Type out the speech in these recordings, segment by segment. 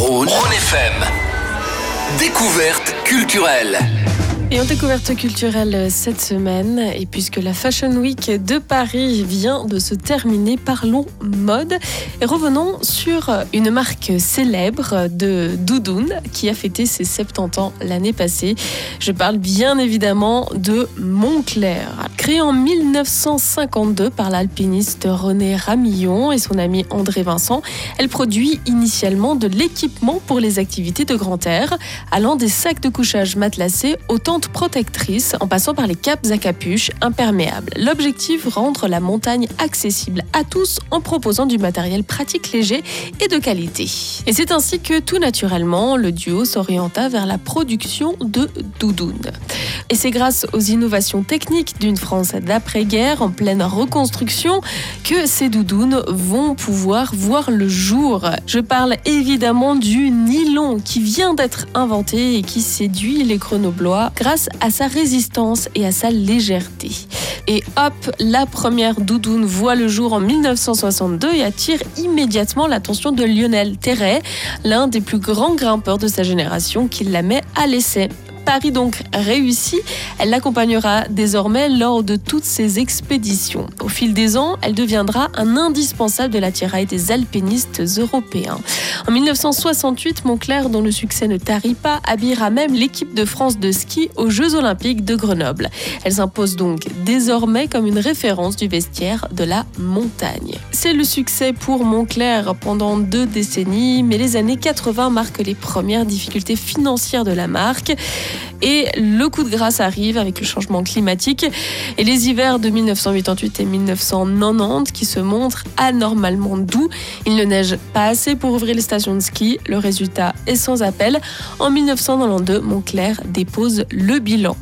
Rhône, Rhône FM. Découverte culturelle. Et en découverte culturelle cette semaine, et puisque la Fashion Week de Paris vient de se terminer, parlons mode et revenons sur une marque célèbre de doudoune qui a fêté ses 70 ans l'année passée. Je parle bien évidemment de Montclair. Créée en 1952 par l'alpiniste René Ramillon et son ami André Vincent, elle produit initialement de l'équipement pour les activités de grand air, allant des sacs de couchage matelassés au protectrice en passant par les capes à capuche imperméables. L'objectif, rendre la montagne accessible à tous en proposant du matériel pratique léger et de qualité. Et c'est ainsi que tout naturellement, le duo s'orienta vers la production de doudounes. Et c'est grâce aux innovations techniques d'une France d'après-guerre en pleine reconstruction que ces doudounes vont pouvoir voir le jour. Je parle évidemment du nylon qui vient d'être inventé et qui séduit les grenoblois grâce à sa résistance et à sa légèreté. Et hop, la première doudoune voit le jour en 1962 et attire immédiatement l'attention de Lionel Terret, l'un des plus grands grimpeurs de sa génération qui la met à l'essai. Paris donc réussi, elle l'accompagnera désormais lors de toutes ses expéditions. Au fil des ans, elle deviendra un indispensable de la tiraille des alpinistes européens. En 1968, Montclair, dont le succès ne tarit pas, habillera même l'équipe de France de ski aux Jeux Olympiques de Grenoble. Elle s'impose donc désormais comme une référence du vestiaire de la montagne. C'est le succès pour Montclair pendant deux décennies, mais les années 80 marquent les premières difficultés financières de la marque. Et le coup de grâce arrive avec le changement climatique et les hivers de 1988 et 1990 qui se montrent anormalement doux. Il ne neige pas assez pour ouvrir les stations de ski. Le résultat est sans appel. En 1992, Montclair dépose le bilan.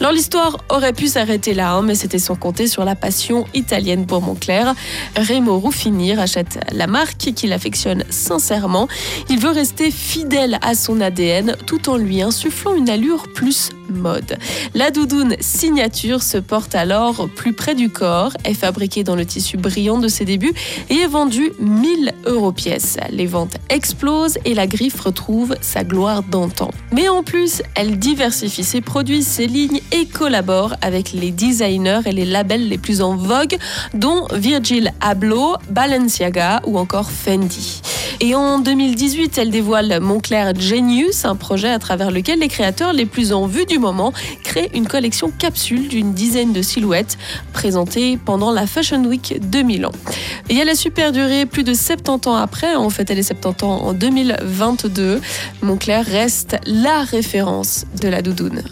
Alors l'histoire aurait pu s'arrêter là, hein, mais c'était sans compter sur la passion italienne pour Montclair. Remo Ruffini rachète la marque qu'il affectionne sincèrement. Il veut rester fidèle à son ADN tout en lui insufflant une allure plus mode. La doudoune signature se porte alors plus près du corps, est fabriquée dans le tissu brillant de ses débuts et est vendue 1000 euros pièce. Les ventes explosent et la griffe retrouve sa gloire d'antan. Mais en plus, elle diversifie ses produits, ses lignes et collabore avec les designers et les labels les plus en vogue, dont Virgil Abloh, Balenciaga ou encore Fendi. Et en 2018, elle dévoile Montclair Genius, un projet à travers lequel les créateurs les plus en vue du moment créent une collection capsule d'une dizaine de silhouettes présentées pendant la Fashion Week 2000 ans. Et elle a super duré plus de 70 ans après, en fait elle est 70 ans en 2022. Montclair reste la référence de la doudoune.